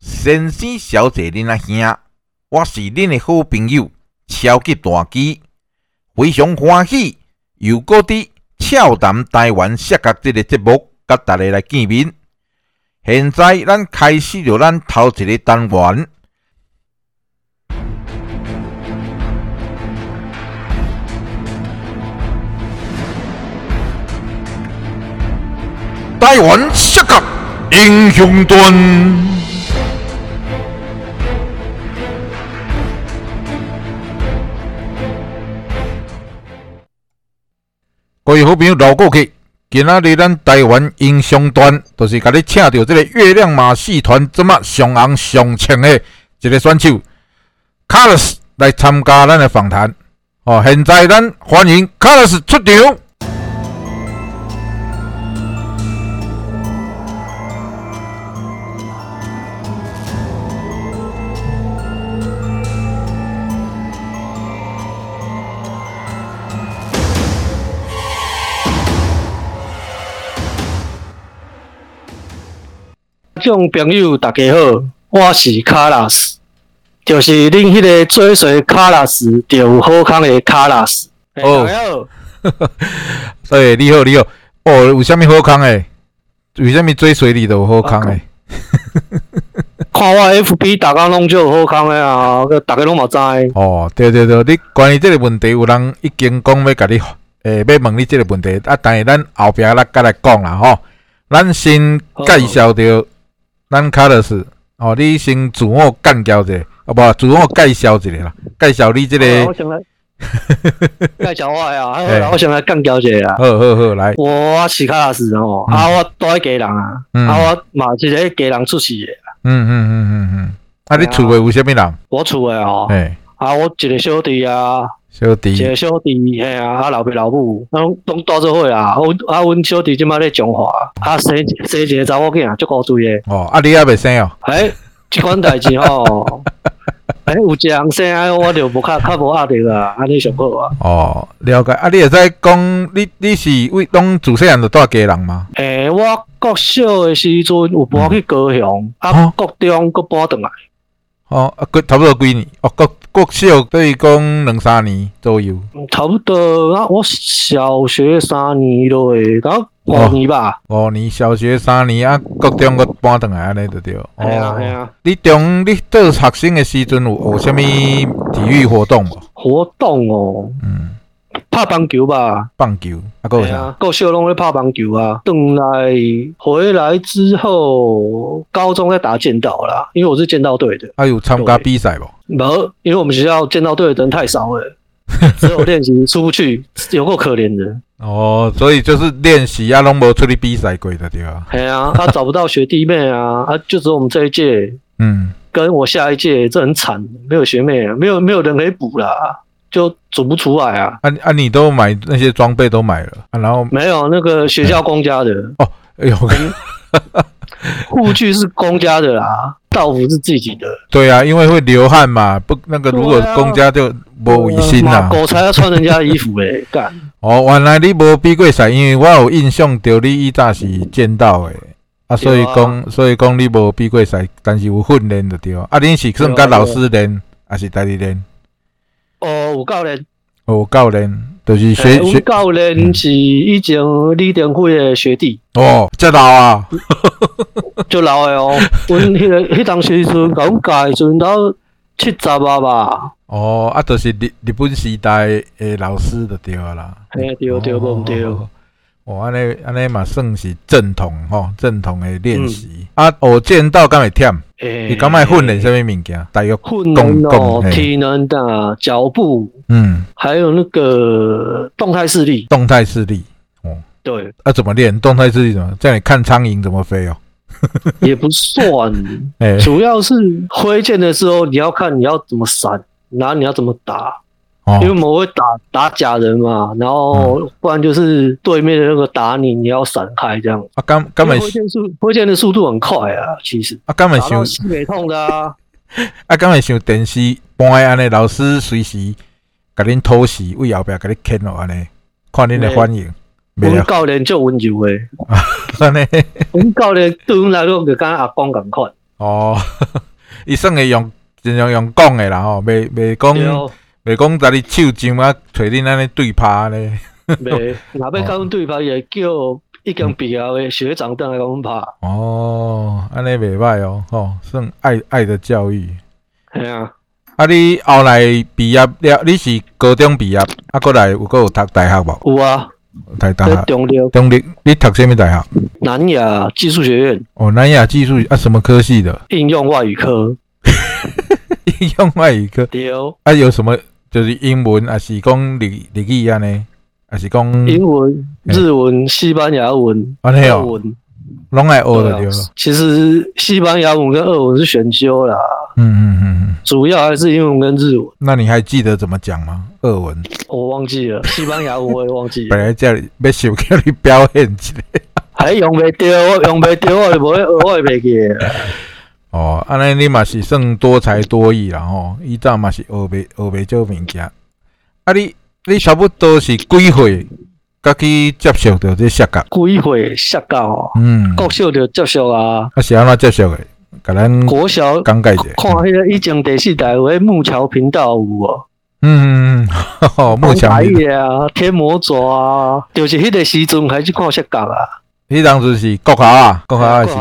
先生、小姐、恁阿兄，我是恁的好朋友超级大机，非常欢喜又搁伫俏谈台湾摔角即个节目，甲大家来见面。现在咱开始着咱头一个单元。台湾摔角英雄传。各位好朋友、老过去，今仔日咱台湾英雄团，就是甲你请到这个月亮马戏团这么上红上青的一个选手卡洛斯来参加咱的访谈。哦，现在咱欢迎卡洛斯出场。众朋友，大家好，我是卡拉斯，就是恁迄个追随卡拉斯就有好康的卡拉斯。哦好，对，你好，你好。哦，有啥物好康诶？有啥物追随你都有好康诶？看我 FB 大家拢就有好康诶啊，个大家拢嘛知。哦，对对对，你关于即个问题，有人已经讲要甲你，诶、要问你即个问题，啊，但是咱后壁咱再来讲啦吼。咱先介绍着咱卡洛斯，哦，你先自我干交者，啊无，自我介绍一下啦，介绍你这个 介绍我呀，好啦，我先来干交者啦。好好好，来，我是卡拉斯哦，嗯。啊，我住喺家人啊，嗯。啊，我嘛是个家人出世的，嗯嗯嗯嗯嗯，啊，你厝诶有啥物人？我厝诶哦，诶、啊，我一个小弟啊，小弟一，个小弟，嘿啊，啊老爸老母，拢拢住做伙啊。阮啊，阮小弟即摆咧中华，啊生生一个查某囝，足古锥诶。哦，啊，你也未生哦？哎，即款代志吼，哎，有一个人生啊，我就无较较无压力啊，安尼上好啊。哦，了解。啊，你会使讲，你你是为拢自细汉就带家人吗？诶、我国小诶时阵有搬去高雄，啊哦，国中搁搬转来。哦，啊，几差不多几年？哦，国国小等于讲两三年左右。差不多啊，我小学三年咯诶，到五年吧。五年小学三年啊，国中个搬转来安尼就对。哦，系啊系啊，你中你做学生的时阵有学啥物体育活动无？活动哦，嗯，拍棒球吧。棒球，啊，搁有啥？对啊，够小拢咧拍棒球啊。等来回来之后，高中在打剑道啦，因为我是剑道队的。啊，有参加比赛无？没，因为我们学校剑道队的人太少了，只有练习出不去，有够可怜的。哦，所以就是练习啊，拢无出去比赛过的对啊。哎呀，他找不到学弟妹啊，啊，就只有我们这一届嗯，跟我下一届，这很惨，没有学妹啊，没有没有人可以补啦，就组不出来啊。啊啊，你都买那些装备都买了啊，然后没有那个学校公家的哦，哎呦，护具是公家的啦，道服是自己的。对啊，因为会流汗嘛，不那个如果公家就无卫生妈啦。狗才要穿人家的衣服嘞，干。哦，原来你无比过赛，因为我有印象着你一早是见到的，啊，所以讲所以讲你无比过赛，但是有训练的对了。啊，恁是算甲老师练，还是家己练？哦，有教练，哦，有教练，就是学学教练是以前李登辉的学弟，哦，这老啊，就老的哦。阮迄个迄当时阵，甲阮教的时阵到七十啊吧。哦，啊，就是日日本时代的老师就对了啦。嘿，对对，无毋对。哦，哦，安尼安尼嘛算是正统吼，正统的练习。嗯啊，我见到敢会忝？诶你敢会训练什么物件？大约训讲练哦体能的脚步，嗯，还有那个动态视力。动态视力。哦对，啊，怎么练？动态视力怎么？叫你看苍蝇怎么飞哦？也不算，哎、主要是挥剑的时候你要看你要怎么闪，然后你要怎么打，哦。因为我们会打打假人嘛，然后不然就是对面的那个打你，你要闪开这样。啊，敢敢会因为挥剑速挥剑的速度很快啊，其实。啊，敢会想西北痛的啊。啊，敢会像电视播的安尼，老师随时甲恁偷袭，为后壁甲你牵落安尼，看恁的反应，我们袂了教练就温柔诶，安尼。阮教练对阮来讲就跟阿公共款。哦，伊算会用尽量用讲的啦吼，袂袂讲袂讲在你手上啊，找恁安尼对拍咧。袂，若要甲阮对拍，也叫已经毕业的学长等来甲阮拍。哦，安尼袂歹哦，吼，算爱爱的教育。系啊，啊，你后来毕业了，你是高中毕业，啊，过来有搁有读大学无？有啊，读大学，中立中立，你读什么大学？南亚技术学院哦，南亚技术啊，什么科系的？应用外语科。应用外语科。对，啊，有什么？就是英文，还是讲日日语安尼？还是讲英文、日文、西班牙文、安尼哦，俄文。拢爱学的对了。，其实西班牙文跟俄文是选修啦，嗯嗯嗯嗯。主要还是英文跟日文。那你还记得怎么讲吗？俄文我忘记了，西班牙文我也忘记了，本来叫你要想叫你表演一下。还用袂着，我用袂着，我就无学，我也袂记了。哦，安尼你嘛是算多才多艺啦吼，伊早嘛是学袂学袂少物件。啊你你差不多是几岁，甲去接触到这摔跤？几岁下教，嗯，国小就接受啊，啊是安怎接受的？甲咱国小讲解者。看迄个以前第四台有迄木桥频道有无？嗯嗯嗯，吼，目前台语啊，天魔爪啊，就是迄个时阵开始看摔跤啊，迄当时是国校啊，国校啊是。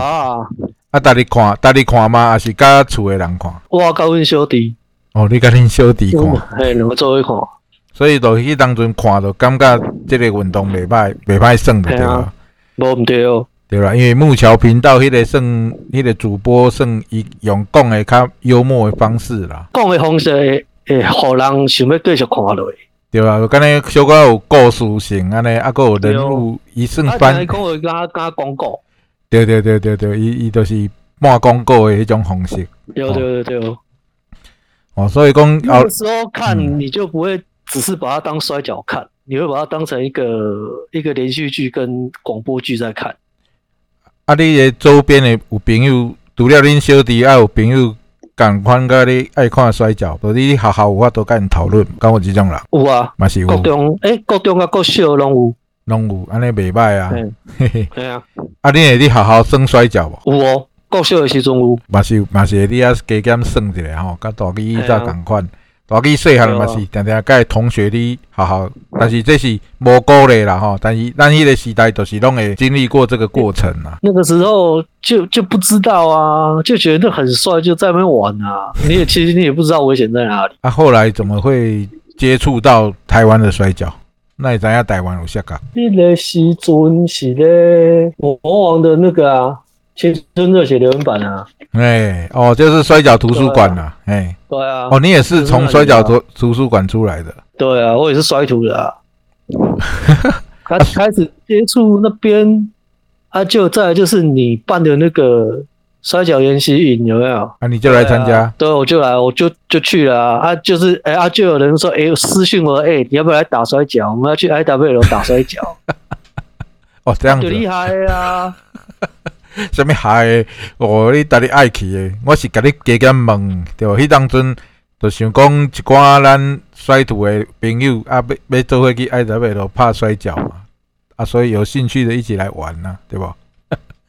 啊，啊，逐日看，逐日看吗？还是甲厝诶人看？我甲阮小弟，哦，你甲恁小弟看。嘿，两个做伙看。所以就迄当阵看就感觉即个运动袂歹，袂歹算就对啊，无毋对哦，对啦。因为木桥频道迄个算迄个主播算伊用讲诶较幽默诶方式啦，讲诶方式会会互人想要继续看落去。对啊，就敢若小可有故事性安尼，啊，佫有人物，伊算啊，翻听伊，讲会甲甲广告，对对对对对，伊伊就是半广告诶迄种方式对对对对。哦，所以讲有时候看你就不会只是把它当摔跤看，你会把它当成一个一个连续剧跟广播剧在看。啊，你诶周边诶有朋友，除了恁小弟，还有朋友共款甲你爱看摔跤，就是你学校有法度甲因讨论，敢有即种人？有啊，嘛是有，国中诶，国中甲国小拢有。拢有，安尼袂歹啊。嗯嘿嘿，系啊，啊，你会伫学校耍摔跤无？有哦，国小的时阵有。嘛是嘛是会你啊加减耍一下吼，甲大机早共款。大机细汉嘛是定定甲同学伫好好，但是这是无鼓励啦吼。但是咱迄个时代就是拢会经历过这个过程啦。那个时候就就不知道啊，就觉得很帅，就在那边玩啊。你也其实你也不知道危险在哪里。啊，后来怎么会接触到台湾的摔跤？那你知影台湾有啥个？那个时阵是咧魔王的那个啊，青春热血留言版啊。哎、哦，就是摔跤图书馆呐。哎、对啊，哦，你也是从摔跤图图书馆出来的。对啊，我也是摔图的啊。开开始接触那边啊，就再来就是你办的那个摔跤研习营有没有？啊，你就来参加。对，我就来，我就就去了啊！啊就是哎啊，就有人说哎，私信我哎，你要不要来打摔跤？我们要去 I W 楼打摔跤，哦，这样子就。厉害啊！什么嗨？哦，你逐日爱去的，我是甲你加减问，对无？迄当阵就想讲一寡咱摔土的朋友啊，要要做伙去爱达贝罗拍摔跤嘛，啊，所以有兴趣的一起来玩呐、对不？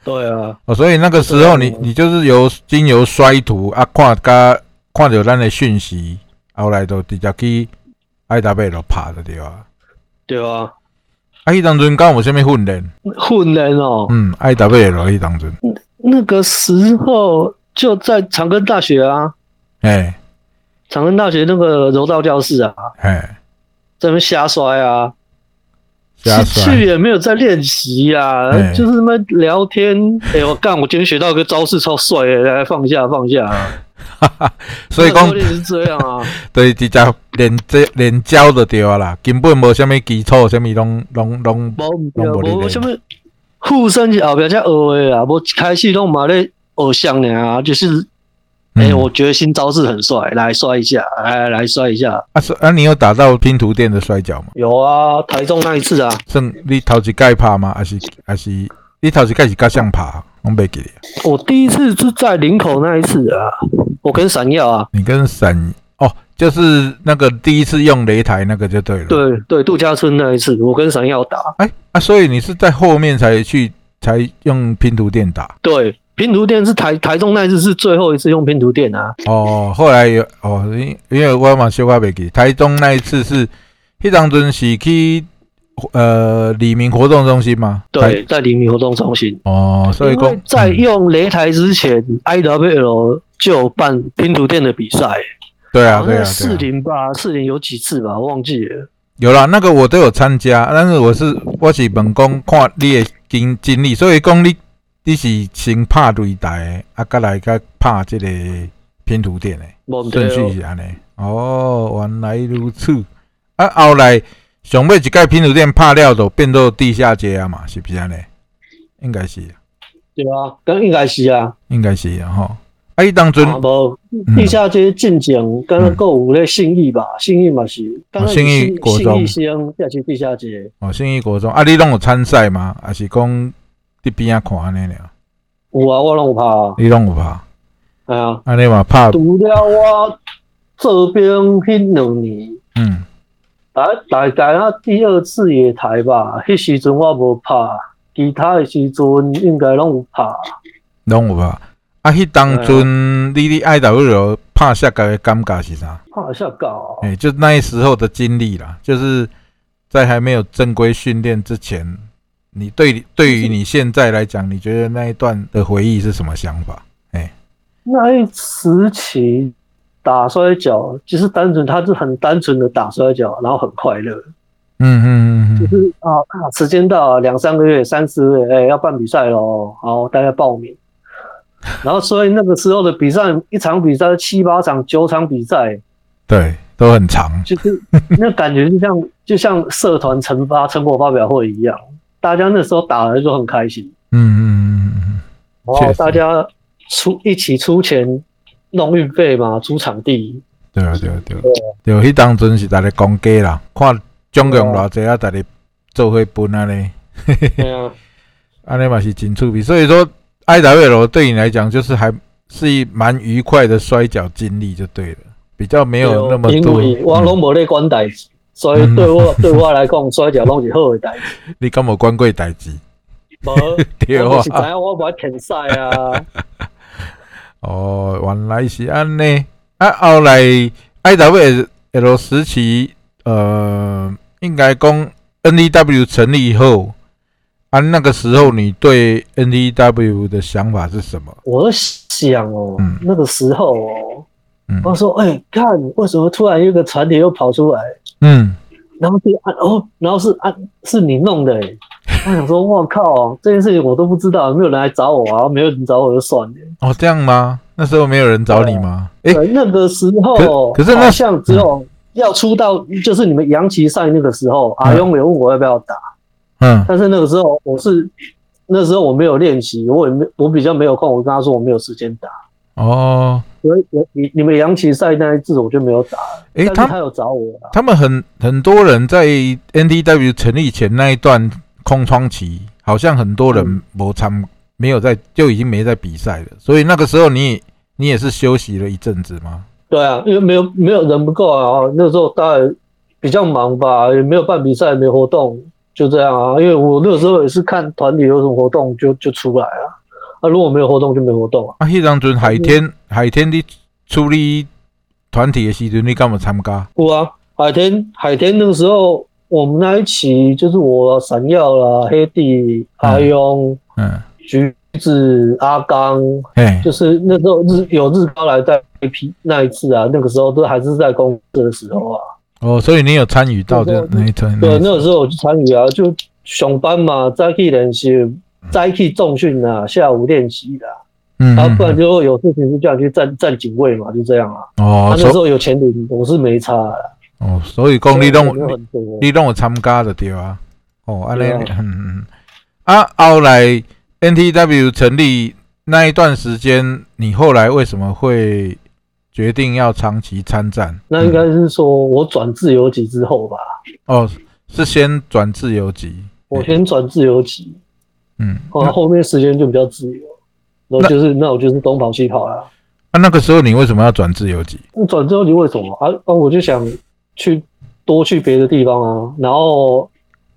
对啊，哦，所以那个时候你你就是由经由摔图啊，看甲看着咱的讯息，后来就直接去爱达贝罗拍的对吧？对啊，啊，迄当阵敢有啥物训练？混练哦，嗯，爱达贝罗迄当阵，那个时候就在长庚大学啊，嘿，长庚大学那个柔道教室啊，嘿，在那边瞎摔啊，瞎去也没有在练习啊哎，就是他妈聊天。哎、我干，我今天学到一个招式超帅的，来放下放下、啊。所以讲那个。教练是这样啊，对直接连这连教就对啊啦，根本无什么基础，什么拢拢拢无拢无无什么护身是后壁才学的啊，无开始拢嘛咧偶像尔，就是，哎、嗯我觉得新招式很帅，来摔一下，来来摔一下。啊，是啊，你有打到拼图店的摔跤吗？有啊，台中那一次啊，算你头一届拍吗？还是还是你头一届是甲谁拍？我袂记得。我第一次是在林口那一次啊，我跟闪耀啊，你跟闪哦，就是那个第一次用擂台那个就对了。。对对，度假村那一次，我跟闪耀打，哎啊，所以你是在后面才去才用拼图店打对，拼图店是台台中那一次是最后一次用拼图店啊，哦。后来有哦，因因为我嘛小可袂记，台中那一次是迄当阵是去呃黎明活动中心吗？对，在黎明活动中心。哦，所以讲嗯在用擂台之前，IWL 就有办拼图店的比赛，对啊对啊四啊，零吧，四零有几次吧，我忘记了。有啦，那个我都有参加，但是我是我是问讲看你的经经历，所以讲你你是先拍擂台的，啊，再来甲拍即个拼图店的。无顺序是安尼。哦，原来如此。啊，后来上尾一届拼图店拍了，就变做地下街啊嘛，是不是安尼？应该是，对啊，咁应该是啊，应该是啊吼。啊，伊当阵啊无嗯地下街进前，刚刚购有咧信义吧，信义嘛是，信义国中信义乡下去地下街，哦，信义国中啊，你拢有参赛吗？还是讲伫边仔看安尼俩？有啊，我拢有拍啊，你拢有拍？哎呀，安尼嘛拍，除了我这边迄两年。嗯，大大概啊，第二次野台吧，迄时阵我无拍，其他诶时阵应该拢有拍。拢有拍。啊，迄当阵你你爱 W 拍下个的感觉是啥？拍下搞，哎、就那时候的经历啦，就是在还没有正规训练之前，你对对于你现在来讲，你觉得那一段的回忆是什么想法？哎那一时期打摔跤，就是单纯，他是很单纯的打摔跤，然后很快乐，嗯嗯嗯嗯，就是啊啊，时间到了，两三个月、三四个月，哎、要办比赛喽，好，大家报名。然后，所以那个时候的比赛，一场比赛七八场、九场比赛，对，都很长。就是那感觉就像就像社团成发成果发表会一样，大家那时候打的就很开心，嗯嗯嗯嗯然后确实。大家出一起出钱弄运费嘛，出场地，对啊对啊对啊，对，迄当阵是大家讲价啦，看总共偌济啊，大家做伙分安尼，对啊，安尼嘛是真趣味。所以说，I W 对你来讲，就是还是一蛮愉快的摔跤经历，就对了，比较没有那么因。为我拢嗯。无咧管代志，所以对我对我来讲，摔跤拢是好的代志。你敢有管过代志？无，对啊我是知影我无爱填赛啊，哦，原来是安尼。啊，后来 I W L 时期，呃，应该讲 N D W 成立以后，啊，那个时候你对 N D W 的想法是什么？我想哦嗯，那个时候哦，嗯我说，哎，看为什么突然有一个团体又跑出来？嗯，然后是按哦，然后是按是你弄的欸，我想说，我靠，这件事情我都不知道，没有人来找我啊，没有人找我就算了。哦，这样吗？那时候没有人找你吗？诶，对，那个时候可可是那好像只有要出道，就是你们洋旗赛那个时候，阿勇也问我要不要打，嗯，但是那个时候我是那时候我没有练习，我也没我比较没有空，我跟他说我没有时间打，哦，所以我你你们洋旗赛那一次我就没有打了，诶，他他有找我啊。他们很很多人在 N D W 成立前那一段空窗期，好像很多人嗯没参，没有在就已经没在比赛了，所以那个时候你你也是休息了一阵子吗？对啊，因为没有没有人不够啊，那时候大概比较忙吧，也没有办比赛，没活动，就这样啊。因为我那个时候也是看团体有什么活动就就出来啊，啊如果没有活动就没活动啊。啊，迄当阵海天海天你处理团体的时阵，你敢有参加？有啊，海天海天那个时候我们那一期就是我闪耀啦、黑弟、阿勇、嗯，橘子、阿刚，嘿，就是那时候日有日高来带一批那一次啊，那个时候都还是在公司的时候啊。哦，所以你有参与到这那一段？对，那个时候我就参与啊，就上班嘛，早起练习，早起重训啊，下午练习的、嗯，啊，不然就有事情就叫你去站站警卫嘛，就这样啊。哦他，那时所候有钱领，我是没差的。哦，所以讲你拢没有很多。你拢有参加的对啊？哦，安尼，对啊嗯嗯。啊，后来 NTW 成立那一段时间，你后来为什么会决定要长期参战？那应该是说我转自由级之后吧。哦，是先转自由级。我先转自由级，嗯，后后面时间就比较自由，然后就是那我就是东跑西跑啦。啊，那个时候你为什么要转自由级？转自由级为什么啊？啊，我就想去多去别的地方啊。然后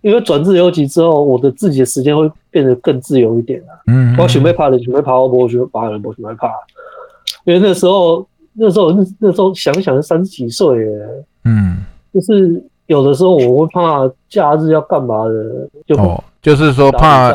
因为转自由级之后，我的自己的时间会变得更自由一点啊。嗯，我准备爬的准备爬，我不去爬人，不准备爬。因为那时候那时候那那时候想想是三十几岁耶，嗯，就是有的时候我会怕假日要干嘛的，就哦，就是说怕。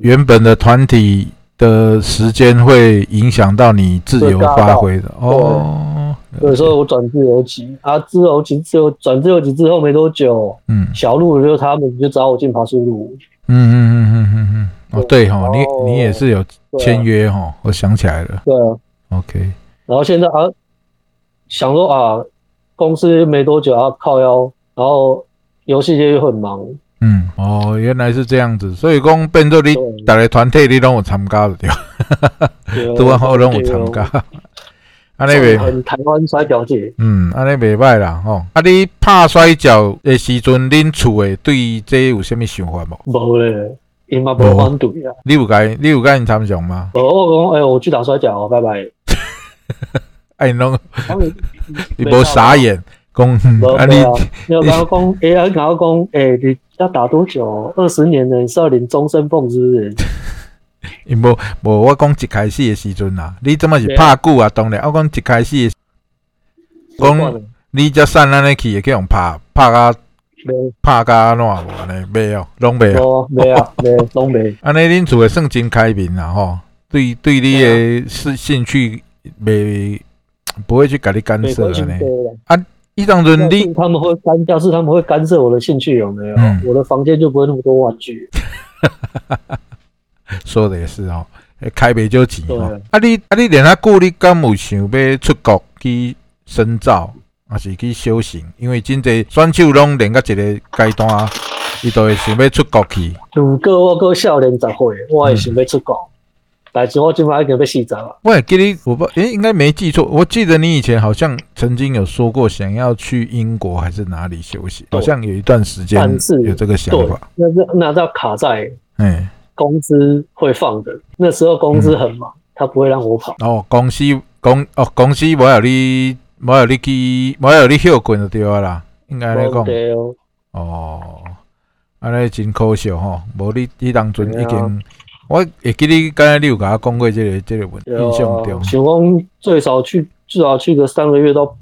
原本的团体的时间会影响到你自由发挥的。哦。所以说我转自由级啊，自由级自由转自由级之后没多久，嗯。小路就他们就找我进爬树路，嗯嗯嗯嗯嗯嗯，哦对哈，你你也是有签约哈，我想起来了。对啊，，OK，然后现在啊想说啊，公司没多久要靠腰，然后游戏界又很忙，嗯，哦，原来是这样子，所以讲变做你对大个团体你拢有参加的对吧，对 拄啊好拢有参加，安尼袂，台湾摔跤界，嗯，安尼袂歹啦吼。啊，你拍摔跤的时阵，恁厝的对这有啥物想法无？无咧，因嘛无反对啊。你有甲你有甲因参详吗？无我讲，哎、我去打摔跤哦，拜拜。啊，因拢他们伊无傻眼，讲无啊你对啊，你有跟我讲，哎、呀，跟我讲，哎、你要打多久？二十年了，你是要领终身俸是不是？伊无无我讲一开始的时阵啦，你怎么是拍久啊？当然，我讲一开始的讲你遮散安尼去会去用拍拍甲没拍甲安怎无安尼袂哦，拢袂哦。没没啊，没拢袂。安尼恁厝诶算真开明啦吼，对对你诶是兴趣袂不会去甲你干涉安尼。对了。伊当阵你他们会干，要是他们会干涉我的兴趣有没有？嗯我的房间就不会那么多玩具。说的也是哦，开袂少钱哦。啊你啊你练啊久，你敢有想要出国去深造，还是去修行？因为真侪选手拢练到一个阶段，伊都会想要出国去。如果我个少年十岁，我也想要出国，但是我今晚已经要四十了。喂，给你，我不诶、应该没记错。我记得你以前好像曾经有说过，想要去英国还是哪里休息，好像有一段时间有这个想对法。，那是那要卡在哎，工资会放的，那时候工资很忙，他不会让我跑。哦，公司公哦公司没有你没有你去没有你休困就对了啦，应该来讲对哦，哦，安尼真可惜吼，无你你当阵已经，我会记你刚才你有甲我讲过这个这个问题印象中啊，，想讲最少去至少去个三个月到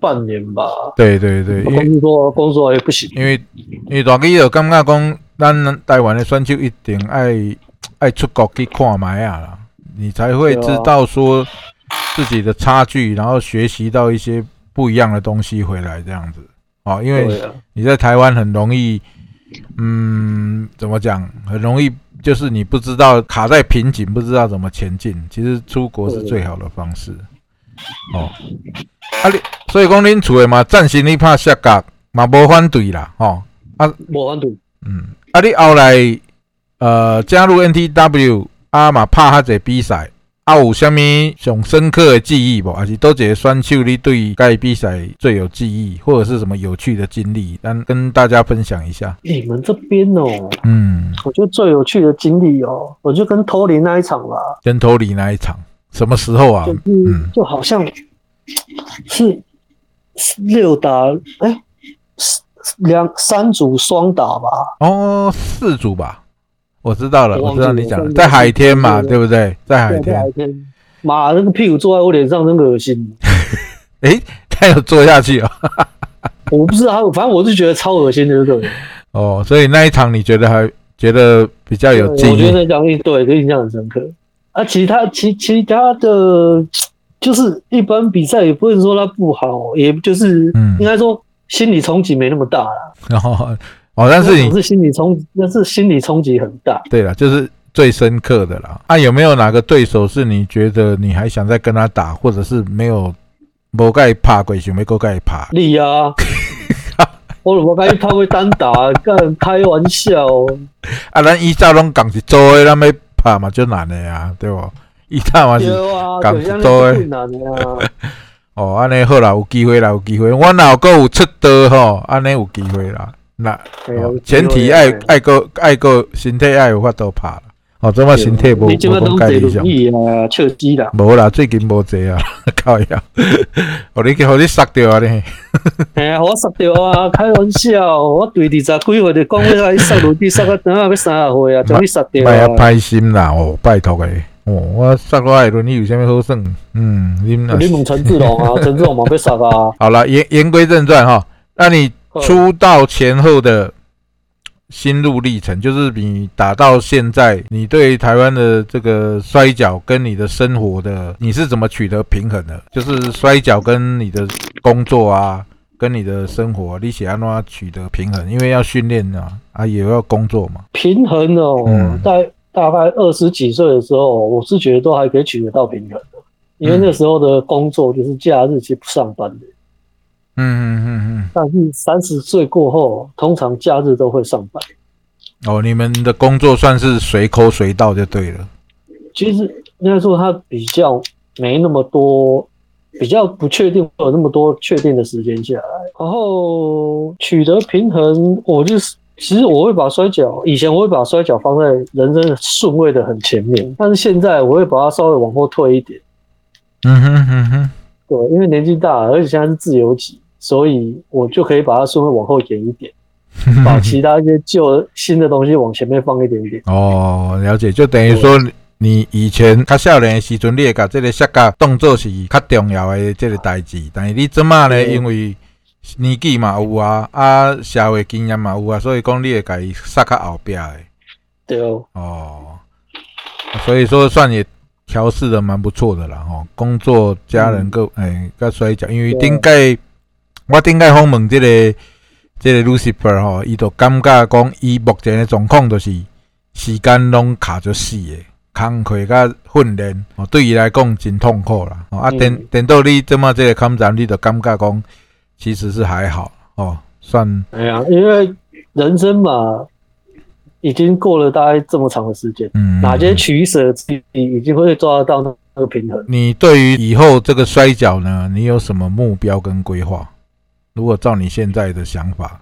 半年吧。对对对，工作工作也不行，因为因为大家就感觉讲，咱台湾的选手一定爱爱出国去看卖啊啦，你才会知道说自己的差距，然后学习到一些不一样的东西回来这样子。哦，因为你在台湾很容易，嗯，怎么讲？很容易就是你不知道卡在瓶颈，不知道怎么前进。其实出国是最好的方式。哦，啊你，所以讲恁厝的嘛，暂时你拍摔角嘛无反对啦，吼、无反对。嗯，啊你后来呃加入 NTW 啊嘛拍遐济比赛。啊，有啥物上深刻的记忆无？还是多一个选手你对该比赛最有记忆，或者是什么有趣的经历，咱跟大家分享一下。你们这边哦，嗯，我觉得最有趣的经历哦，我就跟托尼那一场吧，跟托里那一场，什么时候啊就？是嗯就好像是 是六打哎，是两三组双打吧，哦，四组吧，我知道了，我知道你讲了在海天嘛，对对不对？在海天，天，妈那个屁股坐在我脸上真恶心，诶，他有坐下去哦。我不知道，反正我是觉得超恶心的，对不对？哦，所以那一场你觉得还觉得比较有记忆？我觉得讲对，这印象很深刻。啊，其他其其他的，就是一般比赛也不能说它不好，也就是嗯应该说心理冲击没那么大啦。然后哦，但是你是心理冲，那是心理冲击很大。对了，就是最深刻的啦。啊，有没有哪个对手是你觉得你还想再跟他打，或者是没有无该怕鬼，想要够该怕？你啊，我我我甲伊拍过单打，干开玩笑。啊，咱以前拢讲是做诶，咱要拍嘛就难诶啊，对不？以前嘛是对啊，共就是做诶。哦，安尼好啦，有机会啦，有机会。我若阁有出道吼，安尼有机会啦。那、前提爱爱个爱个身体爱有法度拍啦。哦，即马身体无无讲介理想啦。无啦，最近无坐啊，靠呀！互 你互你杀掉啊你！嘿啊，我杀掉啊！开玩笑，我对二十几岁就讲要来杀杀到等下要三十岁啊，将你杀掉莫啊啊！歹心啦，哦，拜托诶。哦，我杀我诶轮椅有啥物好耍？嗯，你问陈志龙啊，陈志龙嘛被杀啊！好了，言言归正传哈，那你出道前后的心路历程，就是你打到现在，你对台湾的这个摔跤跟你的生活的，你是怎么取得平衡的？就是摔跤跟你的工作啊，跟你的生活，你想安怎取得平衡？因为要训练啊，啊也要工作嘛。平衡哦，嗯在大概二十几岁的时候，我是觉得都还可以取得到平衡的，因为那时候的工作就是假日去不上班的。嗯嗯嗯嗯。但是三十岁过后，通常假日都会上班。哦，你们的工作算是随抠随到就对了。其实应该说它比较没那么多，比较不确定会有那么多确定的时间下来，然后取得平衡，我就是。其实我会把摔跤，以前我会把摔跤放在人生的顺位的很前面，但是现在我会把它稍微往后退一点。嗯哼哼哼。对，因为年纪大了，而且现在是自由级，所以我就可以把它顺位往后延一点，把其他一些旧新的东西往前面放一点点。哦，了解，就等于说你以前较少年的时阵，你会甲这个摔跤当做是较重要的这个代志，但是你即马呢，因为年纪嘛有啊，啊社会经验嘛有啊，所以讲你会甲伊杀较后壁的对哦，哦，所以说算也调试的蛮不错的啦吼，工作、家人各诶，甲摔跤，因为顶届我顶届访问这个这个 Lucifer 吼，伊就感觉讲伊目前的状况就是时间拢卡着死的。工课甲训练，哦，对伊来讲真痛苦啦。哦，啊，嗯等等到你这么这个抗战，你就感觉讲其实是还好哦，算哎呀，因为人生嘛，已经过了大概这么长的时间，嗯，哪些取舍自己已经会抓得到那个平衡。你对于以后这个摔跤呢，你有什么目标跟规划？如果照你现在的想法，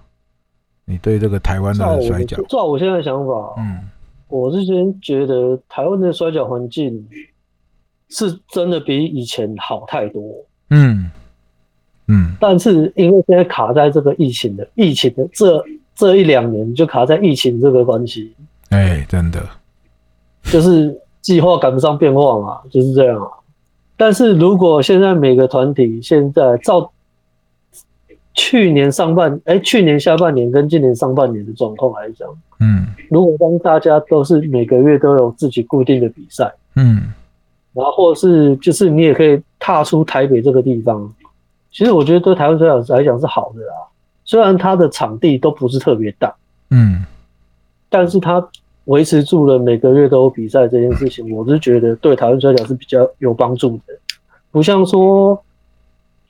你对这个台湾的摔跤，照我现在的想法，嗯。我之前觉得台湾的摔跤环境是真的比以前好太多，嗯嗯。但是因为现在卡在这个疫情的疫情的这这一两年，就卡在疫情这个关系，哎，真的，就是计划赶不上变化嘛，就是这样啊。但是如果现在每个团体现在照去年上半哎、去年下半年跟今年上半年的状况来讲，嗯如果当大家都是每个月都有自己固定的比赛，嗯然后或者是就是你也可以踏出台北这个地方，其实我觉得对台湾摔跤来讲是好的啦。虽然它的场地都不是特别大，嗯但是它维持住了每个月都有比赛这件事情，我是觉得对台湾摔跤是比较有帮助的。不像说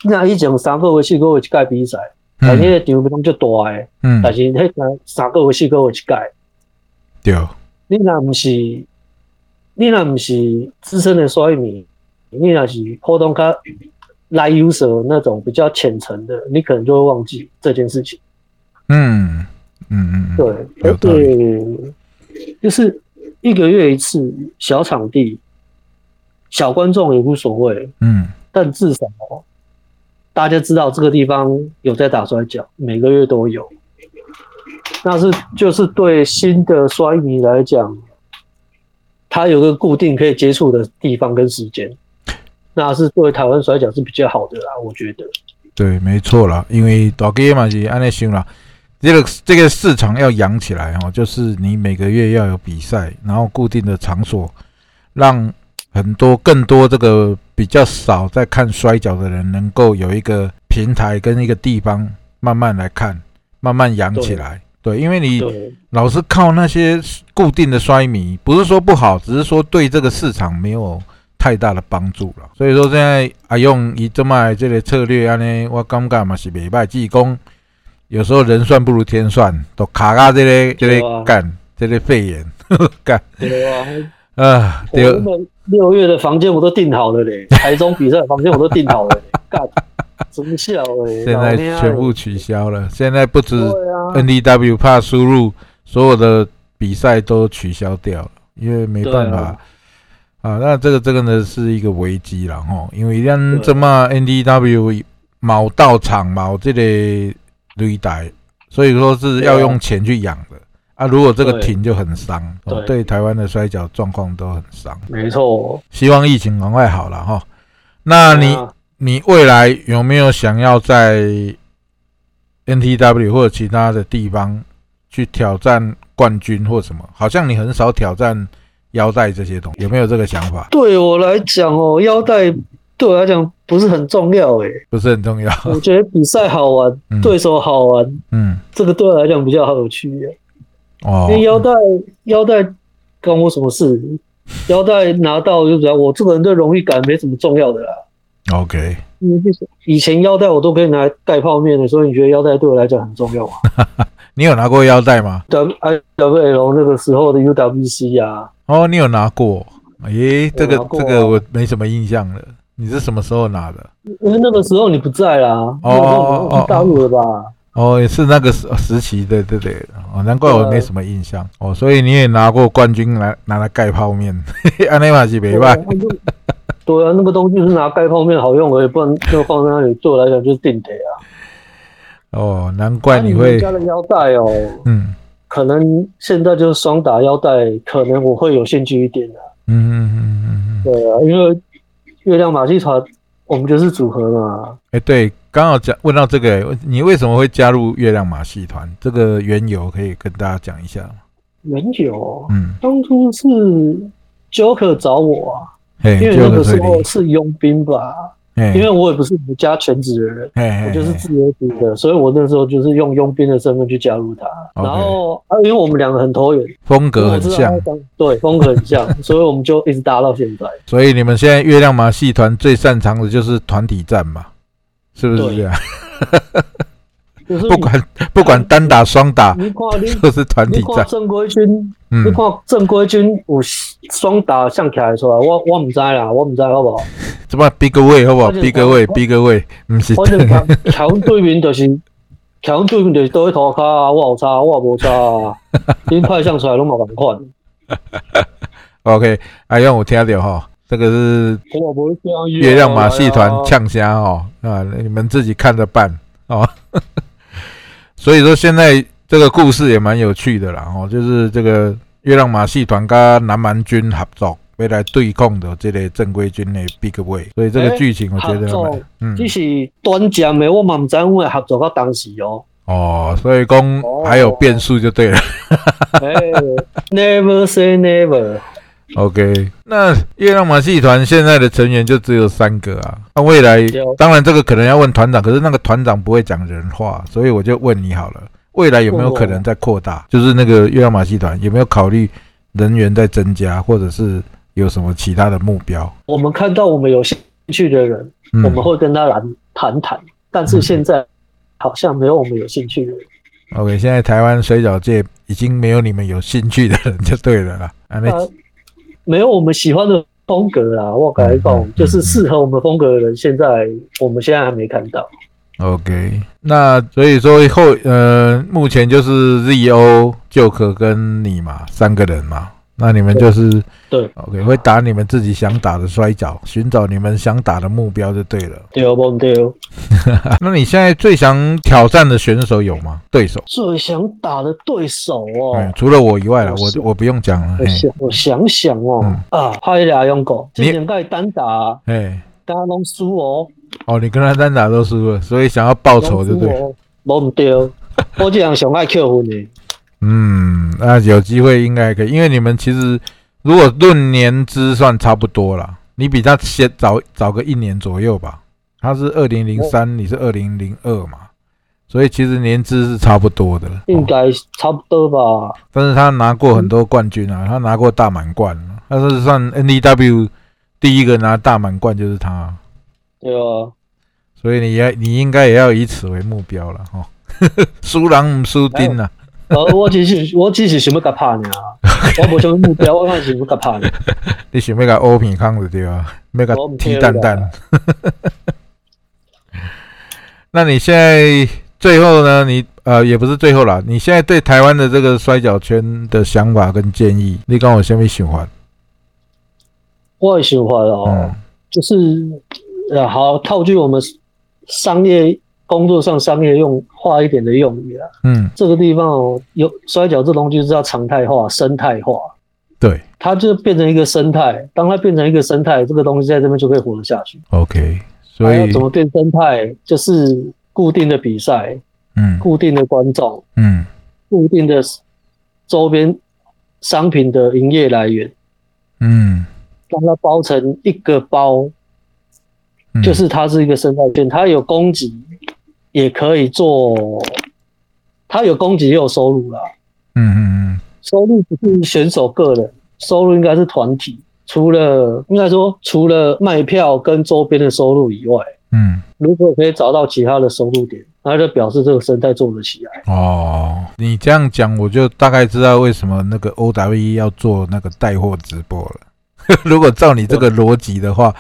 那一讲三个月、四个月一届比赛，但那个场面就大诶，嗯，但是迄三个月、四个月一届。对，你那毋是，你那毋是资深的摔迷，你那是普通较来 user 那种比较浅层的，你可能就会忘记这件事情。嗯嗯嗯，对，而有道理且就是一个月一次，小场地，小观众也无所谓，嗯但至少大家知道这个地方有在打摔跤，每个月都有。那是就是对新的摔迷来讲，他有个固定可以接触的地方跟时间，那是对台湾摔角是比较好的啦，我觉得。对，没错啦，因为大家嘛是安尼想啦，这个这个市场要养起来哦，就是你每个月要有比赛，然后固定的场所，让很多更多这个比较少在看摔跤的人，能够有一个平台跟一个地方慢慢来看，慢慢养起来。对，因为你，老是靠那些固定的摔迷，不是说不好，只是说对这个市场没有太大的帮助了。所以说现在阿用以这么这个策略安尼，我感觉嘛是袂歹。只是讲有时候人算不如天算，都卡卡这个这对啊个干这个肺炎 干对啊，啊，我六月的房间我都订好了嘞，台中比赛的房间我都订好了嘞，干，真笑哎！现在全部取消了。现在不止，NDW 怕输入，所有的比赛都取消掉了，因为没办法对啊啊。那这个这个呢是一个危机了吼，因为咱对这么 NDW 冇到场冇这个擂台，所以说是要用钱去养的啊。如果这个停就很伤，哦对对台湾的摔跤状况都很伤。没错。希望疫情赶快好了哈。那你、啊你未来有没有想要在 NTW 或者其他的地方去挑战冠军或什么？好像你很少挑战腰带这些东西，有没有这个想法？对我来讲哦，腰带对我来讲不是很重要诶，不是很重要。我觉得比赛好玩嗯，对手好玩，嗯，这个对我来讲比较好有趣耶。哦因，为腰带腰带关我什么事？腰带拿到就讲我这个人对荣誉感没什么重要的啦。OK，以前腰带我都可以拿来盖泡面的，所以你觉得腰带对我来讲很重要吗 你有拿过腰带吗？？W I W L 那个时候的 U W C 啊，哦，你有拿过？诶，这个、这个我没什么印象了。你是什么时候拿的？因为那个时候你不在啦，那个时候你去大陆了吧？哦，也是那个时时期，对对对，哦，难怪我没什么印象哦，所以你也拿过冠军来拿来盖泡面，安内马是没办，对啊那个东西是拿盖泡面好用而已，不然就放在那里对我来讲就是定得啊。哦，难怪你那会们家的腰带哦，嗯可能现在就是双打腰带，可能我会有兴趣一点的、嗯嗯嗯嗯嗯，对啊，因为月亮马戏团我们就是组合嘛。哎，对，刚好讲问到这个，你为什么会加入月亮马戏团？这个缘由可以跟大家讲一下吗？原有嗯，当初是 Joker 找我啊，因为那个时候是佣兵吧，嘿，因为我也不是你们家全职的人。我就是自由组的，所以我那时候就是用佣兵的身份去加入他。然后啊，因为我们两个很投缘，风格很像对，风格很像，所以我们就一直打到现在。所以你们现在月亮马戏团最擅长的就是团体战嘛，是不是对这样？就是不管不管单打双打，你看你 都是团体战。正规军，嗯你，看正规军有双打像起来出来，我我唔知啦，我唔知好不好？怎么 big way 好不好？big way big way，不是反正强强对面就是强对面就是倒去涂骹啊，我有差，我也无差啊，恁派相出来拢嘛共款，OK。阿勇我听到哈，这个是月亮马戏团呛。呛虾哦，啊，你们自己看着办哦。所以说现在这个故事也蛮有趣的啦，哦，就是这个月亮马戏团跟南蛮军合作，未来对抗的这类正规军的 Big Way，所以这个诶剧情我觉得嗯只是短暂的，我嘛毋知会合作到当时哦。哦，所以讲哦还有变数就对了。哎，Never say never。OK，那月亮马戏团现在的成员就只有三个啊。那未来当然这个可能要问团长，可是那个团长不会讲人话，所以我就问你好了，未来有没有可能再扩大？就是那个月亮马戏团有没有考虑人员在增加，或者是有什么其他的目标？我们看到我们有兴趣的人，嗯我们会跟他来谈谈，但是现在好像没有我们有兴趣的人。OK，现在台湾水饺界已经没有你们有兴趣的人就对了啦。啊，那呃，没有我们喜欢的风格啊，我改讲嗯嗯讲，就是适合我们风格的人，现在我们现在还没看到。OK，那所以说后呃，目前就是 ZO、就可跟你嘛，三个人嘛。那你们就是对 OK，会打你们自己想打的摔跤，寻找你们想打的目标就对了。对不对？那你现在最想挑战的选手有吗？对手？最想打的对手哦嗯，，除了我以外了，我我我不用讲了。我想我想想哦嗯，啊，派俩用过，你今年跟他单打，哎，大家拢输哦，哦，你跟他单打都输了，所以想要报仇，对不对？哦？无唔对，我这样上爱扣分的。嗯，那有机会应该可以，因为你们其实如果论年资算差不多啦，你比他先早早个一年左右吧。他是二零零三，你是二零零二嘛，所以其实年资是差不多的。哦应该差不多吧。但是他拿过很多冠军啊，他拿过大满贯，他是算 NDW 第一个拿大满贯就是他，对啊，所以你要你应该也要以此为目标了哈。输人唔输阵啦。呃，我只是我只是想要甲拍尔，我无什么目标，我看想要甲拍尔。你想要甲欧片康就对啊，要甲踢蛋蛋。那你现在最后呢？你呃也不是最后啦，你现在对台湾的这个摔角圈的想法跟建议，你讲我虾米想法？我的想法哦，就是呃好套句我们商业。工作上商业用化一点的用语啊，嗯，这个地方哦，有摔跤这东西是要常态化、生态化，对，它就变成一个生态。当它变成一个生态，这个东西在这边就可以活得下去。OK，所以怎么变生态？就是固定的比赛，嗯，固定的观众，嗯，固定的周边商品的营业来源，嗯，让它包成一个包，就是它是一个生态圈，它有供给。也可以做，他有供给也有收入啦。嗯嗯嗯，收入不是选手个人，收入应该是团体。除了应该说，除了卖票跟周边的收入以外，嗯，如果可以找到其他的收入点，那就表示这个生态做得起来。哦，你这样讲，我就大概知道为什么那个 OWE 要做那个带货直播了。如果照你这个逻辑的话，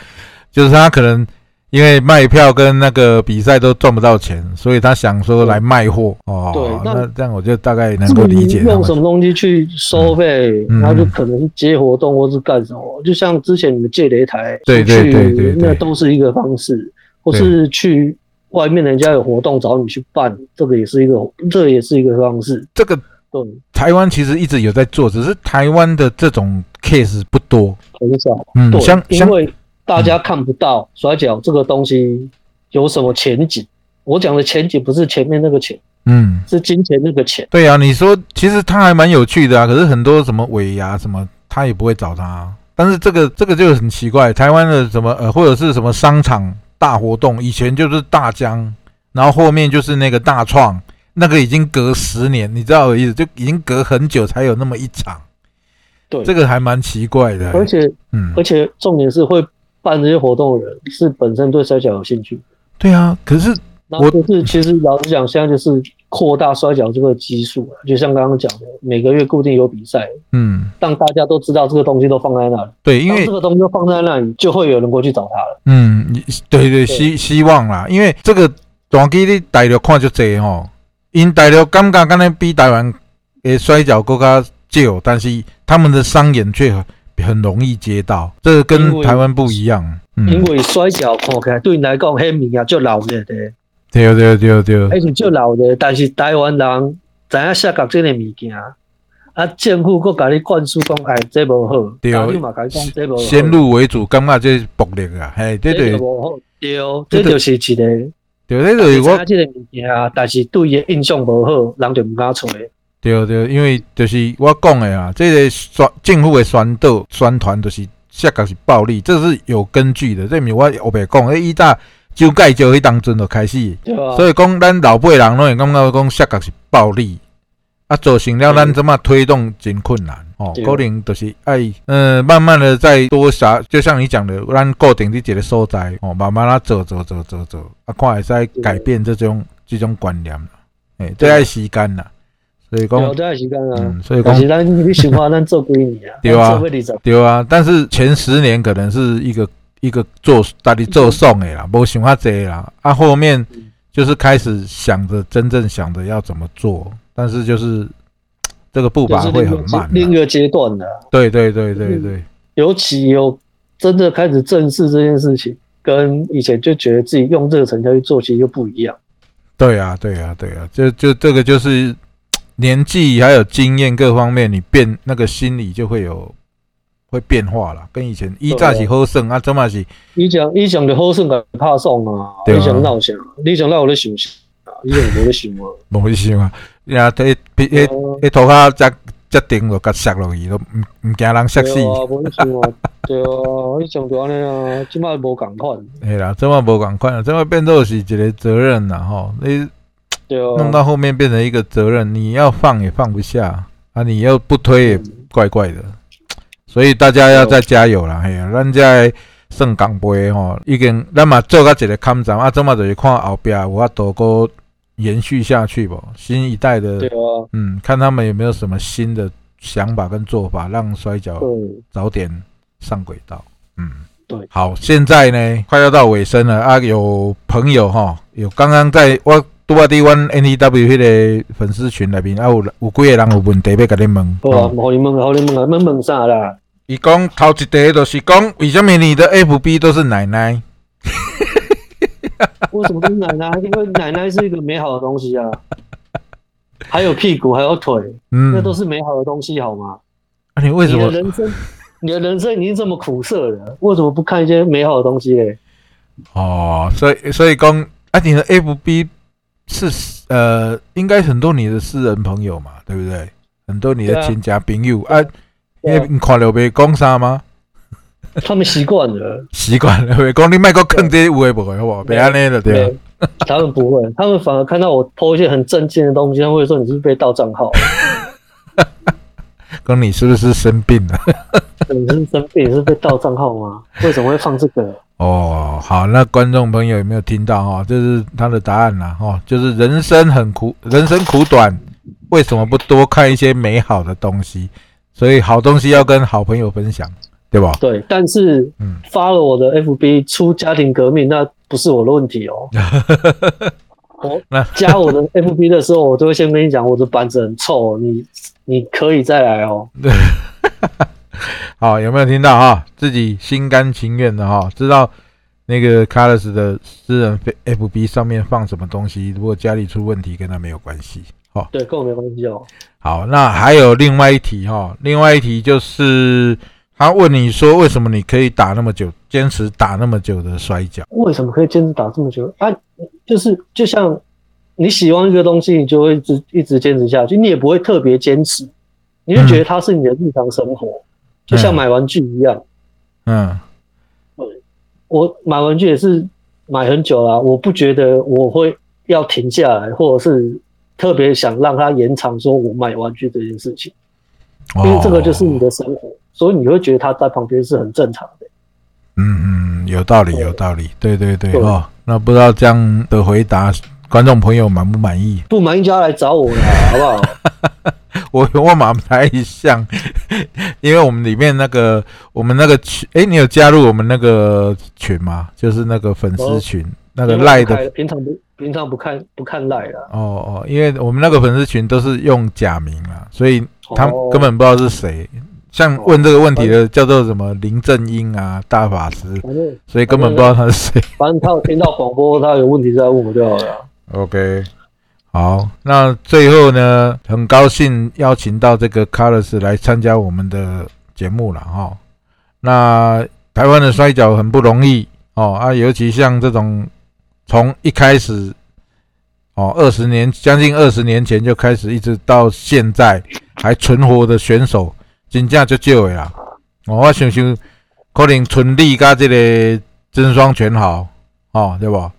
就是他可能。因为卖票跟那个比赛都赚不到钱，所以他想说来卖货哦。对，那这样我就大概能够理解。用什么东西去收费，然后就可能是接活动或是干什么，就像之前你们借擂台，对对对对，那都是一个方式，或是去外面人家有活动找你去办，这个也是一个，这也是一个方式。这个对，台湾其实一直有在做，只是台湾的这种 case 不多，很少。嗯，相因为。大家看不到甩脚这个东西有什么前景？我讲的前景不是前面那个钱，嗯，是金钱那个钱。对啊，你说其实他还蛮有趣的啊，可是很多什么尾牙什么，他也不会找他。但是这个这个就很奇怪，台湾的什么呃或者是什么商场大活动，以前就是大江，然后后面就是那个大创，那个已经隔十年，你知道我意思，就已经隔很久才有那么一场。对，这个还蛮奇怪的。而且，嗯，而且重点是会。办这些活动的人是本身对摔跤有兴趣，对啊。可是我就是其实老实讲，现在就是扩大摔跤这个基数啊就像刚刚讲的，每个月固定有比赛，嗯，让大家都知道这个东西都放在那里。对，因为这个东西放在那里，就会有人过去找他了。嗯，对对，希希望啦，因为这个短期你大陆看就这吼，因大陆感觉敢若比台湾的摔跤更加少，但是他们的商演却。很容易接到，这个跟台湾不一样。因为摔跤看起来对你来讲，迄物件足老的。对对对对，迄是足老的。但是台湾人知影下角这个物件，啊，政府佫甲你灌输讲，哎，这无好。对，先入为主，感觉这暴力啊，嘿，这对。对，这就是一个。对，这就是我。这个物件，但是对伊印象无好，人就毋敢找。对对，因为就是我讲的啊，这个宣政府的宣导宣传就是下角是暴力，这是有根据的。这毋是我后白讲，诶，伊大就介绍迄当阵就开始，所以讲咱老辈人拢会感觉讲下角是暴力，啊，造成了咱怎么推动真困难哦。可能就是爱，嗯，慢慢的再多啥，就像你讲的，咱固定伫一个所在哦，慢慢啊走走走走走，啊，看会使改变这种这种观念啦，诶，这爱时间啦。所以讲，有段时间啊，所以讲，咱你想法咱做几年啊？对啊，对啊。但是前十年可能是一个一个做大力做送的啦，无想遐济啦。啊，后面就是开始想着真正想着要怎么做，但是就是这个步伐会很慢。另一个阶段的。对对对对对。尤其有真的开始正视这件事情，跟以前就觉得自己用这个成效去做，其实又不一样。对啊，对啊，对啊，就就这个就是。年纪还有经验各方面，你变那个心理就会有会变化了，跟以前一早是好胜啊，怎么是？以前以前的好胜个怕送啊，以前闹想，以前闹我咧想啊，以前无咧想啊，无咧想啊，呀，迄迄迄涂骹则则顶就甲摔落去，都唔唔惊人摔死。对啊，无咧想啊，对啊，以前就安尼啊，即摆无共款。系啦，即摆无共款啊，即摆变做是一个责任啦，吼，你。弄到后面变成一个责任，你要放也放不下啊！你要不推也怪怪的，所以大家要再加油啦！嘿呀，咱在圣港杯吼，已经咱嘛做到一个坎站啊，这么就是看后边有法度个延续下去吧。新一代的对，啊，嗯，看他们有没有什么新的想法跟做法，让摔跤，早点上轨道。嗯，对好，现在呢快要到尾声了啊，有朋友哈，有刚刚在我拄啊伫阮 NTW 迄个粉丝群内面啊，有有几个人有问题要甲你问。好啊，哦好你问，好你问啊，问问啥啦？伊讲头一题就是讲，为什么你的 FB 都是奶奶？为什么是奶奶？因为奶奶是一个美好的东西啊，还有屁股，还有腿，嗯，那都是美好的东西，好吗？啊你为什么你的？人生，你的人生已经这么苦涩了，为什么不看一些美好的东西嘞？哦，所以所以讲啊，你的 FB 是呃，应该很多你的私人朋友嘛，对不对？很多你的亲家朋友啊，因对啊为你看了没讲啥吗？他们习惯了，习惯了，会讲你卖个坑爹有诶不会，好不好？别安尼了对吧，他们不会，他们反而看到我 po 一些很正经的东西，他们会说你是不是被盗账号，讲你是不是生病了？你是生病，你是被盗账号吗？为什么会放这个？哦，好，那观众朋友有没有听到哈、这是他的答案啦，哈、就是人生很苦，人生苦短，为什么不多看一些美好的东西？所以好东西要跟好朋友分享，对吧？对，但是嗯发了我的 FB 出家庭革命，那不是我的问题哦。我那加我的 FB 的时候，我都会先跟你讲，我的板子很臭，你你可以再来哦。好，有没有听到哈？自己心甘情愿的哈，知道那个 Carlos 的私人 FB 上面放什么东西，如果家里出问题，跟他没有关系。好、对，跟我没关系哦。好，那还有另外一题哈，另外一题就是他问你说，为什么你可以打那么久，坚持打那么久的摔跤？为什么可以坚持打这么久啊？就是就像你喜欢一个东西，你就会一直一直坚持下去，你也不会特别坚持，你就觉得它是你的日常生活，就像买玩具一样。嗯我买玩具也是买很久了，我不觉得我会要停下来，或者是特别想让它延长，说我买玩具这件事情，因为这个就是你的生活，所以你会觉得它在旁边是很正常的。嗯嗯，有道理，有道理，对对对对哦。那不知道这样的回答，观众朋友满不满意？不满意就要来找我了，好不好？我我马来一项，因为我们里面那个我们那个群，诶，你有加入我们那个群吗？就是那个粉丝群，那个赖的的，平常不平常不看不看赖的，哦哦，因为我们那个粉丝群都是用假名啊，所以他根本不知道是谁。像问这个问题的叫做什么林正英啊，大法师，所以根本不知道他是谁。反正他有听到广播，他有问题再问我就好了。OK，好，那最后呢，很高兴邀请到这个 Carlos 来参加我们的节目了哈。那台湾的摔跤很不容易哦啊，尤其像这种从一开始哦二十年将近二十年前就开始，一直到现在还存活的选手，真正就少的啦。哦，我想想，可能春丽加这个真双全好哦，对吧？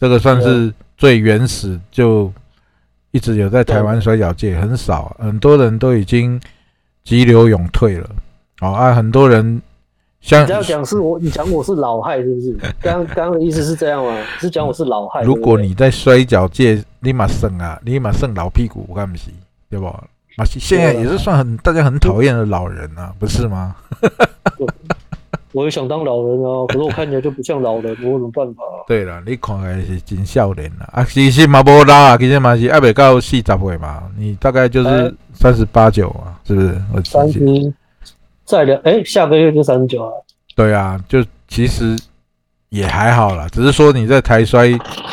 这个算是最原始，就一直有在台湾摔跤界很少，很多人都已经急流勇退了。哦啊，很多人像你这样讲是我，你讲我是老害是不是？刚刚刚的意思是这样吗？是讲我是老害？如果你在摔跤界立马胜啊，立马胜老屁股，我干不起？对吧？马现在也是算很大家很讨厌的老人啊，不是吗？我也想当老人啊，可是我看起来就不像老人，我有什么办法、啊？对了，你看起来是真少年啦，啊，其实嘛无老啊，其实嘛是还未到四十岁嘛，你大概就哎是三十八九啊，是不是？我记三记十，再两哎，下个月就三十九啊。对啊，就其实也还好啦，只是说你在台摔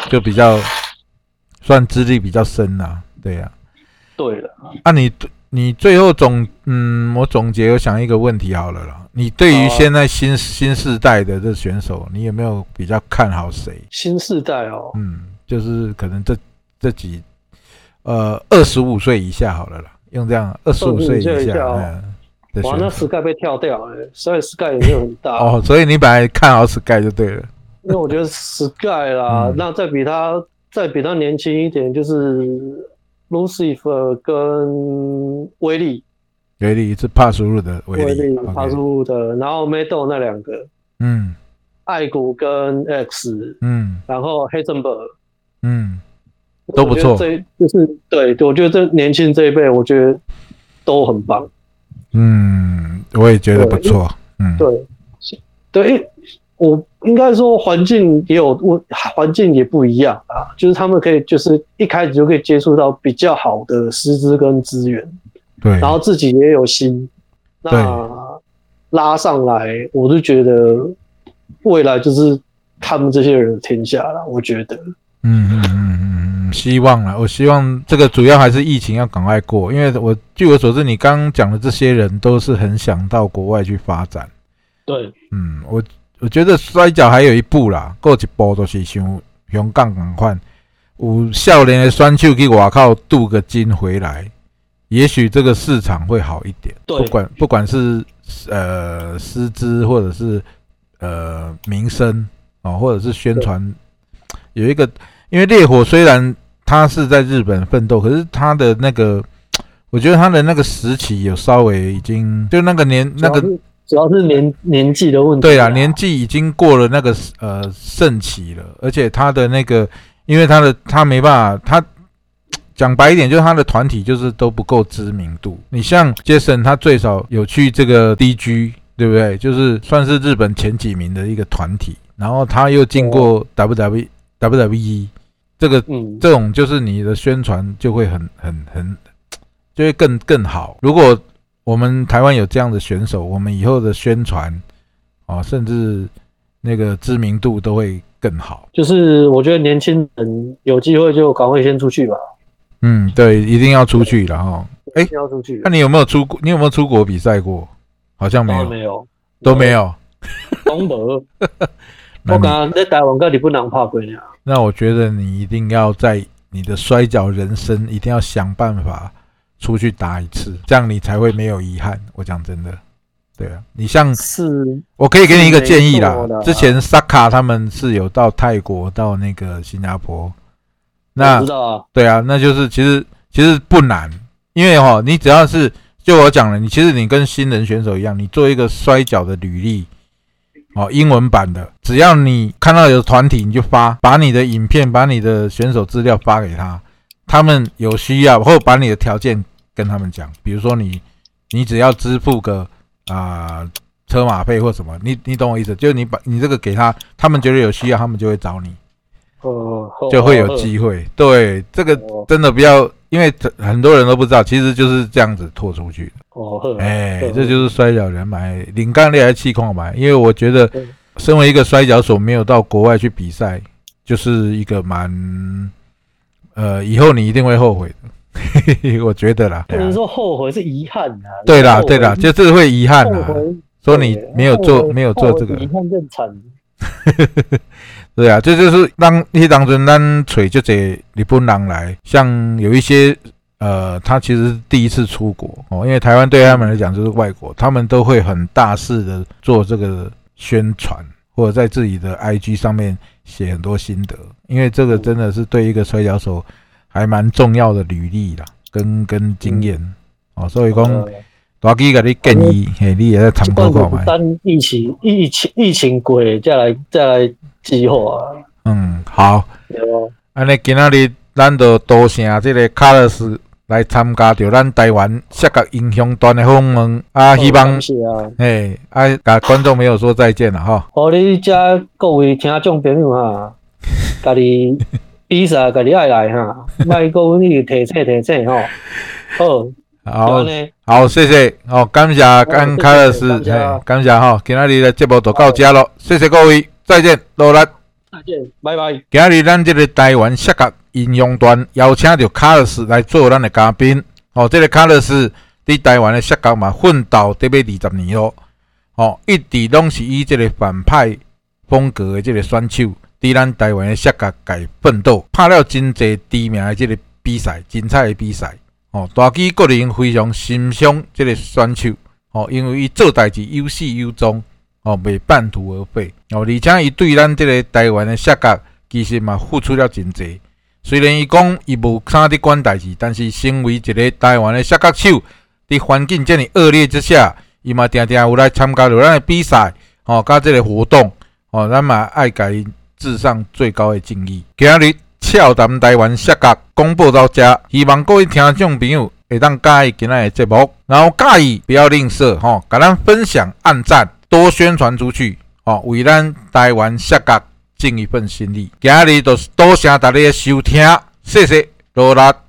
就比较算资历比较深啦，对呀、对了，啊。你你最后总嗯，我总结我想一个问题好了啦，你对于现在新新世代的这选手，你有没有比较看好谁？新世代哦，嗯，就是可能这这几呃二十五岁以下好了啦，用这样二十五岁以25岁以下下哦。嗯的哇，那 Sky 被跳掉了、所以 Sky 也没有很大。哦，所以你本来看好 Sky 就对了。因为我觉得 Sky 啦，嗯。那再比他再比他年轻一点，就是 Lucifer 跟威力，威力是帕苏鲁的威威力帕苏的，然后 Meadow 那两个，嗯。艾古跟 X，嗯。然后 Heisenberg，嗯。都不错。这就是对，我觉得这年轻这一辈，我觉得都很棒。嗯，我也觉得不错。嗯，对，对，我应该说环境也有问，环境也不一样啊。就是他们可以，就是一开始就可以接触到比较好的师资跟资源，对，然后自己也有心，那拉上来，我就觉得未来就是他们这些人的天下了。我觉得，嗯嗯嗯嗯嗯，希望了。我希望这个主要还是疫情要赶快过，因为我据我所知，你刚刚讲的这些人都是很想到国外去发展。对，嗯，我我觉得摔跤还有一步啦，过一步都是像香港共款，有少年的选手去外靠镀个金回来，也许这个市场会好一点。对不管不管是呃师资或者是呃民生哦，或者是宣传，有一个，因为烈火虽然他是在日本奋斗，可是他的那个，我觉得他的那个时期有稍微已经就那个年那个主要是主要是年年纪的问题。对啊，年纪已经过了那个呃盛期了，而且他的那个，因为他的他没办法，他讲白一点，就是他的团体就是都不够知名度。你像杰森，他最少有去这个 DG，对不对？就是算是日本前几名的一个团体，然后他又经过 W WWE，这个嗯，这种就是你的宣传就会很很很，就会更更好。如果我们台湾有这样的选手，我们以后的宣传啊，甚至那个知名度都会更好。就是我觉得年轻人有机会就赶快先出去吧，嗯，对，一定要出去了哈。哎一定要出去那。你有没有出国？你有没有出国比赛过？好像没有，没有，都没有。东无。我刚在台湾跟日本人拍过呢。那我觉得你一定要在你的摔跤人生一定要想办法出去打一次，这样你才会没有遗憾。我讲真的，对啊，你像是，我可以给你一个建议啦之前萨卡他们是有到泰国、到那个新加坡，那知道啊，对啊，那就是其实其实不难，因为哈，你只要是就我讲了，你其实你跟新人选手一样，你做一个摔跤的履历，哦，英文版的，只要你看到有团体，你就发，把你的影片、把你的选手资料发给他，他们有需要或把你的条件跟他们讲，比如说你你只要支付个啊、车马费或什么，你你懂我意思，就是你把你这个给他，他们觉得有需要，他们就会找你。呃，就会有机会。对，这个哦真的不要，因为很多人都不知道，其实就是这样子拓出去的。哦，哎，嗯这就是摔跤人买领干力还是气矿买？因为我觉得嗯，身为一个摔跤手，没有到国外去比赛，就是一个蛮呃，以后你一定会后悔的。我觉得啦，不能说后悔，是遗憾啊。对啦，对啦，就是会遗憾啦。说你对没有做没有做这个遗憾更惨。对啊，这就是当迄当中咱找这些日本人来，像有一些呃，他其实第一次出国哦，因为台湾对他们来讲就是外国，他们都会很大肆的做这个宣传，或者在自己的 IG 上面写很多心得，因为这个真的是对一个摔跤手还蛮重要的履历啦，跟跟经验哦，所以讲呃大基给你建议，嘿，你也在参考看卖。等疫情疫情疫情过，再来再来计划啊，嗯，好。安尼今仔日咱就多谢即个卡勒斯来参加着咱台湾摔角英雄团的访问啊，希望感谢啊！嘿啊，甲观众朋友说再见了吼。互你遮各位听众朋友哈，家己比赛家己爱来哈，莫讲你提醒提醒吼。好，好好，谢谢哦，感谢甘卡勒斯，感谢嘿，感谢吼，今仔日的节目就到这咯，谢谢各位，再见，努力。再见，拜拜。今日咱这个台湾摔角应用团邀请到卡勒斯来做咱的嘉宾。哦，这个卡勒斯伫台湾的摔角嘛奋斗得要二十年咯。哦，一直拢是以这个反派风格的这个选手，伫咱台湾的摔角界奋斗，拍了真侪知名的这个比赛，精彩的比赛。哦，大基个人非常欣赏这个选手。哦，因为伊做代志有始有终。哦，袂半途而废哦，而且伊对咱即个台湾的摔角，其实嘛付出了真济。虽然伊讲伊无啥伫管代志，但是身为一个台湾的摔角手，伫环境遮尔恶劣之下，伊嘛定定有来参加着咱的比赛，哦，甲即个活动，哦，咱嘛爱甲伊致上最高的敬意。今日俏谈台湾摔角公布到这，希望各位听众朋友会当介意今日的节目，然后介意不要吝啬吼，甲咱分享、按赞、多宣传出去，哦，为咱台湾摔角尽一份心力。今日就是多谢大家收听，谢谢，罗拉。